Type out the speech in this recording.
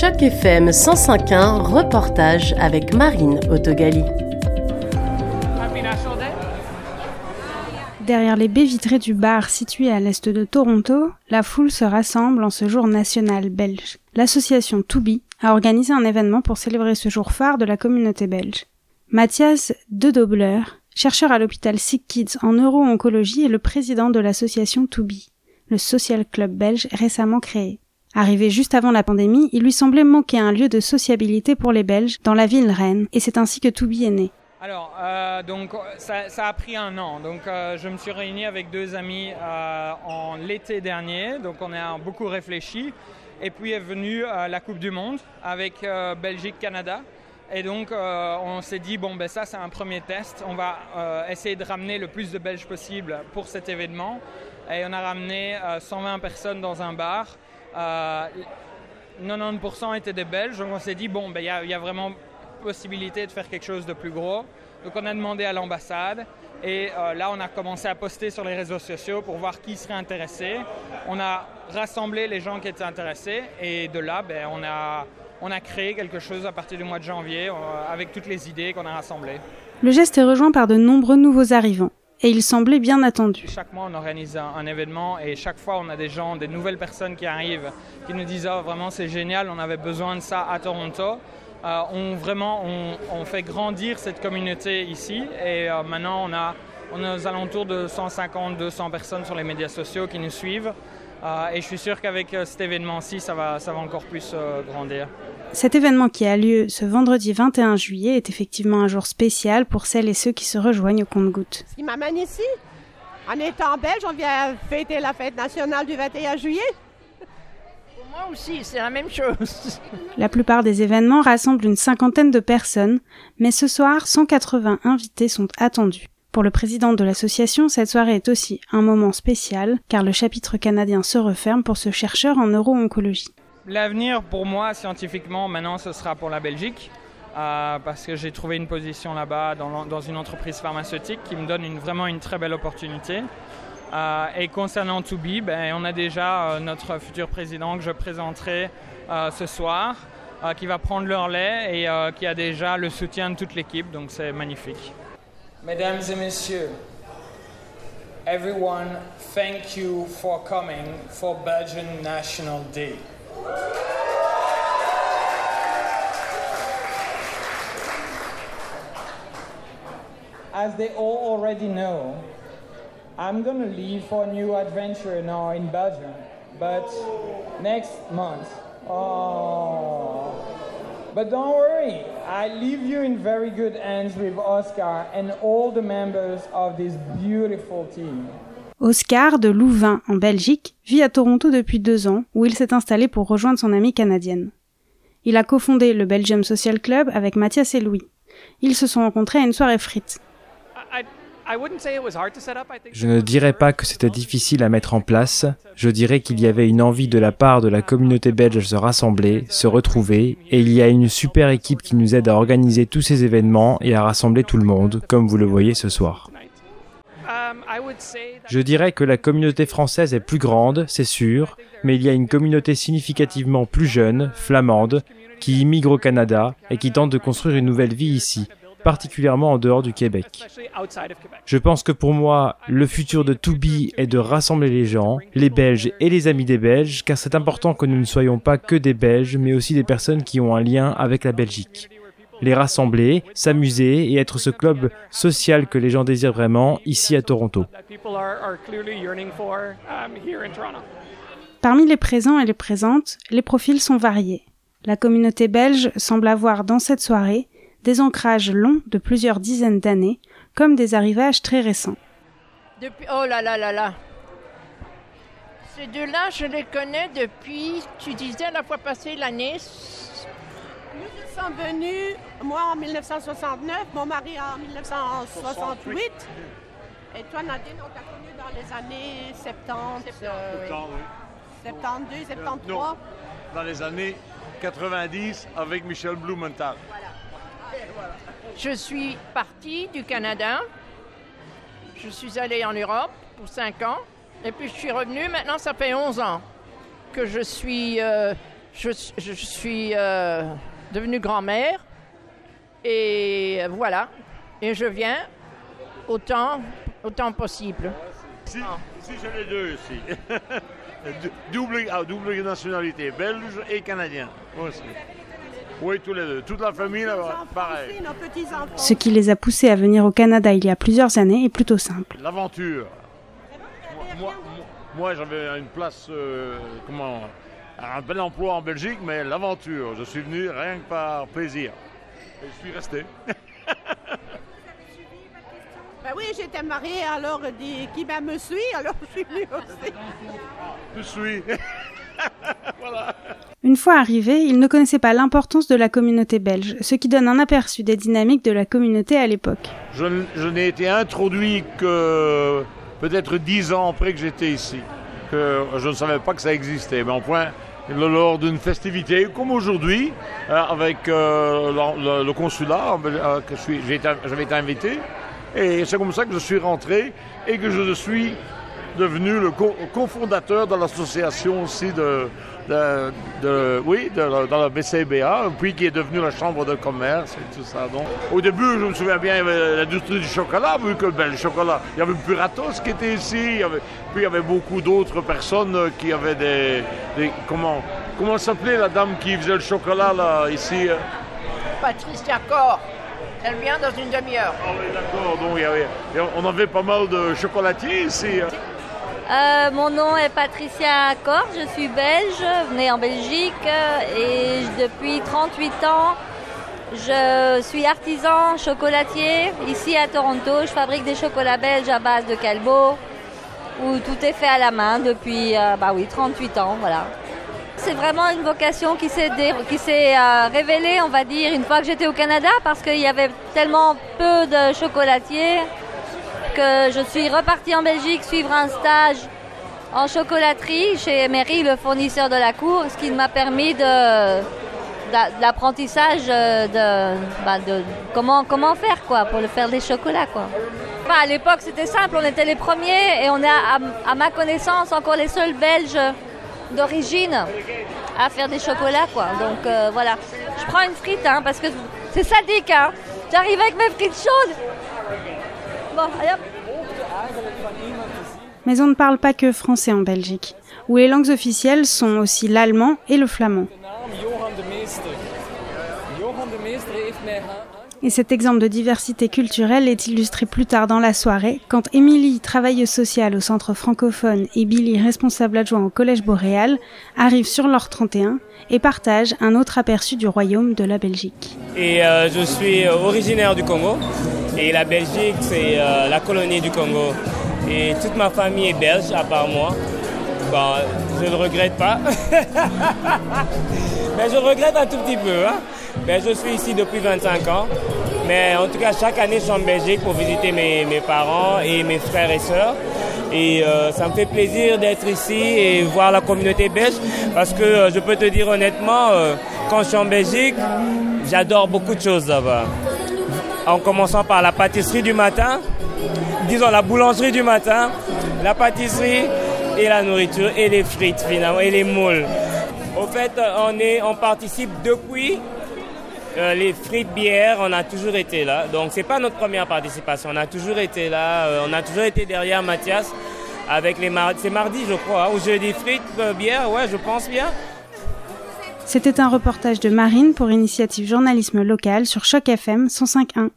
Choc FM 105.1, reportage avec Marine Autogali. Derrière les baies vitrées du bar situé à l'est de Toronto, la foule se rassemble en ce jour national belge. L'association Toubi a organisé un événement pour célébrer ce jour phare de la communauté belge. Mathias De Dobler, chercheur à l'hôpital Sick Kids en neuro-oncologie, est le président de l'association Toubi, le social club belge récemment créé. Arrivé juste avant la pandémie, il lui semblait manquer un lieu de sociabilité pour les Belges dans la ville Rennes, et c'est ainsi que Toubi est né. Alors, euh, donc, ça, a pris un an. Donc, euh, je me suis réuni avec deux amis euh, en l'été dernier. Donc, on a beaucoup réfléchi. Et puis est venue la Coupe du Monde avec Belgique-Canada. Et donc, on s'est dit, bon, ben ça, c'est un premier test. On va essayer de ramener le plus de Belges possible pour cet événement. Et on a ramené 120 personnes dans un bar. 90% étaient des Belges. Donc, on s'est dit, bon, ben, il y, y, a vraiment possibilité de faire quelque chose de plus gros. Donc, on a demandé à l'ambassade. Et euh, là, on a commencé à poster sur les réseaux sociaux pour voir qui serait intéressé. On a rassemblé les gens qui étaient intéressés. Et de là, ben, on, a, on a créé quelque chose à partir du mois de janvier euh, avec toutes les idées qu'on a rassemblées. Le geste est rejoint par de nombreux nouveaux arrivants. Et il semblait bien attendu. Chaque mois, on organise un, événement et chaque fois, on a des gens, des nouvelles personnes qui arrivent, qui nous disent oh, vraiment c'est génial, on avait besoin de ça à Toronto. Euh, on, vraiment, on, on, fait grandir cette communauté ici et euh, maintenant, on a, on a aux alentours de 150-200 personnes sur les médias sociaux qui nous suivent. Euh, et je suis sûr qu'avec cet événement-ci, ça va, ça va encore plus grandir. Cet événement qui a lieu ce vendredi 21 juillet est effectivement un jour spécial pour celles et ceux qui se rejoignent au compte-gouttes. Ce qui m'amène ici, en étant belge, on vient fêter la fête nationale du 21 juillet. Pour moi aussi, c'est la même chose. La plupart des événements rassemblent une cinquantaine de personnes, mais ce soir, 180 invités sont attendus. Pour le président de l'association, cette soirée est aussi un moment spécial, car le chapitre canadien se referme pour ce chercheur en neuro-oncologie. L'avenir pour moi, scientifiquement, maintenant, ce sera pour la Belgique, euh, parce que j'ai trouvé une position là-bas dans, une entreprise pharmaceutique qui me donne une, vraiment une très belle opportunité. Euh, et concernant Toubi, ben, on a déjà euh, notre futur président que je présenterai ce soir, qui va prendre le relais et qui a déjà le soutien de toute l'équipe, donc c'est magnifique. Mesdames et messieurs, everyone, thank you for coming for Belgian National Day. As they all already know, I'm to leave for a new adventure now in Belgium, but next month. Oh. But don't worry, I leave you in very good hands with Oscar and all the members of this beautiful team. Oscar de Louvain, en Belgique, vit à Toronto depuis deux ans, où il s'est installé pour rejoindre son amie canadienne. Il a cofondé le Belgium Social Club avec Mathias et Louis. Ils se sont rencontrés à une soirée frites. Je ne dirais pas que c'était difficile à mettre en place, je dirais qu'il y avait une envie de la part de la communauté belge de se rassembler, se retrouver, et il y a une super équipe qui nous aide à organiser tous ces événements et à rassembler tout le monde, comme vous le voyez ce soir. Je dirais que la communauté française est plus grande, c'est sûr, mais il y a une communauté significativement plus jeune, flamande, qui immigre au Canada et qui tente de construire une nouvelle vie ici, particulièrement en dehors du Québec. Je pense que pour moi, le futur de Toubi est de rassembler les gens, les Belges et les amis des Belges, car c'est important que nous ne soyons pas que des Belges, mais aussi des personnes qui ont un lien avec la Belgique. Les rassembler, s'amuser et être ce club social que les gens désirent vraiment ici à Toronto. Parmi les présents et les présentes, les profils sont variés. La communauté belge semble avoir dans cette soirée des ancrages longs de plusieurs dizaines d'années, comme des arrivages très récents. Depuis, oh là là là là. Ces deux-là, je les connais depuis, tu disais la fois passée, l'année. Nous sommes venus, moi en 1969, mon mari en 1968. Et toi, Nadine, on t'a connu dans les années 70, euh, 72, 73. Non, dans les années 90 avec Michel Blumenthal. Voilà. Je suis partie du Canada. Je suis allée en Europe pour 5 ans. Et puis je suis revenue. Maintenant, ça fait 11 ans que je suis euh, je, suis euh, devenue grand-mère et voilà. Et je viens autant, autant possible. Si, si j'ai les deux aussi. double, ah, double nationalité, belge et canadien aussi. Oui, tous les deux. Toute la famille, là, pareil. Ce qui les a poussés à venir au Canada il y a plusieurs années est plutôt simple. L'aventure. Moi, moi, j'avais une place, euh, comment, un bel emploi en Belgique, mais l'aventure. Je suis venu rien que par plaisir. Et je suis resté. Ben oui, j'étais mariée, alors qui ben, me suit, alors je suis venue aussi. Je suis. Une fois arrivé, il ne connaissait pas l'importance de la communauté belge, ce qui donne un aperçu des dynamiques de la communauté à l'époque. Je, n'ai été introduit que peut-être dix ans après que j'étais ici, que je ne savais pas que ça existait. Mais en point, lors d'une festivité comme aujourd'hui, euh, avec euh, le, consulat, euh, j'avais été invité. Et c'est comme ça que je suis rentré et que je suis devenu le cofondateur de l'association aussi de, de, oui, de, dans la BCBA, puis qui est devenu la chambre de commerce et tout ça. Donc, au début, je me souviens bien, il y avait l'industrie du chocolat, vu que ben, le chocolat, il y avait Puratos qui était ici, il y avait, puis il y avait beaucoup d'autres personnes qui avaient des, comment, comment s'appelait la dame qui faisait le chocolat là ici euh? Patricia Cor. Elle vient dans une demi-heure. Ah oui, d'accord. Donc, il y avait, on avait pas mal de chocolatiers ici. Euh, mon nom est Patricia Accor, je suis belge, née en Belgique et depuis 38 ans, je suis artisan chocolatier ici à Toronto. Je fabrique des chocolats belges à base de calbo où tout est fait à la main depuis euh, bah oui, 38 ans. Voilà. C'est vraiment une vocation qui s'est, euh, révélée, on va dire, une fois que j'étais au Canada parce qu'il y avait tellement peu de chocolatiers que je suis repartie en Belgique suivre un stage en chocolaterie chez Emery, le fournisseur de la cour, ce qui m'a permis de, l'apprentissage de, bah, de, comment, comment faire quoi, pour le faire des chocolats. Quoi. à l'époque, c'était simple, on était les premiers et on est, à, ma connaissance, encore les seuls Belges d'origine à faire des chocolats. Quoi. Donc euh, voilà, je prends une frite hein, parce que c'est sadique. Hein. J'arrive avec mes frites chaudes. Mais on ne parle pas que français en Belgique, où les langues officielles sont aussi l'allemand et le flamand. Et cet exemple de diversité culturelle est illustré plus tard dans la soirée, quand Émilie, travailleuse sociale au centre francophone, et Billy, responsable adjoint au collège boréal, arrivent sur leur 31 et partagent un autre aperçu du royaume de la Belgique. Et euh, je suis euh, originaire du Congo, et la Belgique, c'est euh, la colonie du Congo. Et toute ma famille est belge, à part moi. Bon, je ne regrette pas. Mais je regrette un tout petit peu. Hein. Mais je suis ici depuis 25 ans. Mais en tout cas, chaque année, je suis en Belgique pour visiter mes, parents et mes frères et sœurs. Et euh, ça me fait plaisir d'être ici et voir la communauté belge parce que euh, je peux te dire honnêtement, quand je suis en Belgique, j'adore beaucoup de choses là-bas en commençant par la pâtisserie du matin, disons la boulangerie du matin, la pâtisserie et la nourriture et les frites finalement et les moules. Au fait, on, est, on participe depuis euh, les frites bières, on a toujours été là. Donc c'est pas notre première participation, on a toujours été là, euh, on a toujours été derrière Mathias avec les mardis, c'est mardi je crois, hein, ou jeudi frites, euh, bière, ouais je pense bien. C'était un reportage de Marine pour Initiative Journalisme Local sur Choc FM 105.1.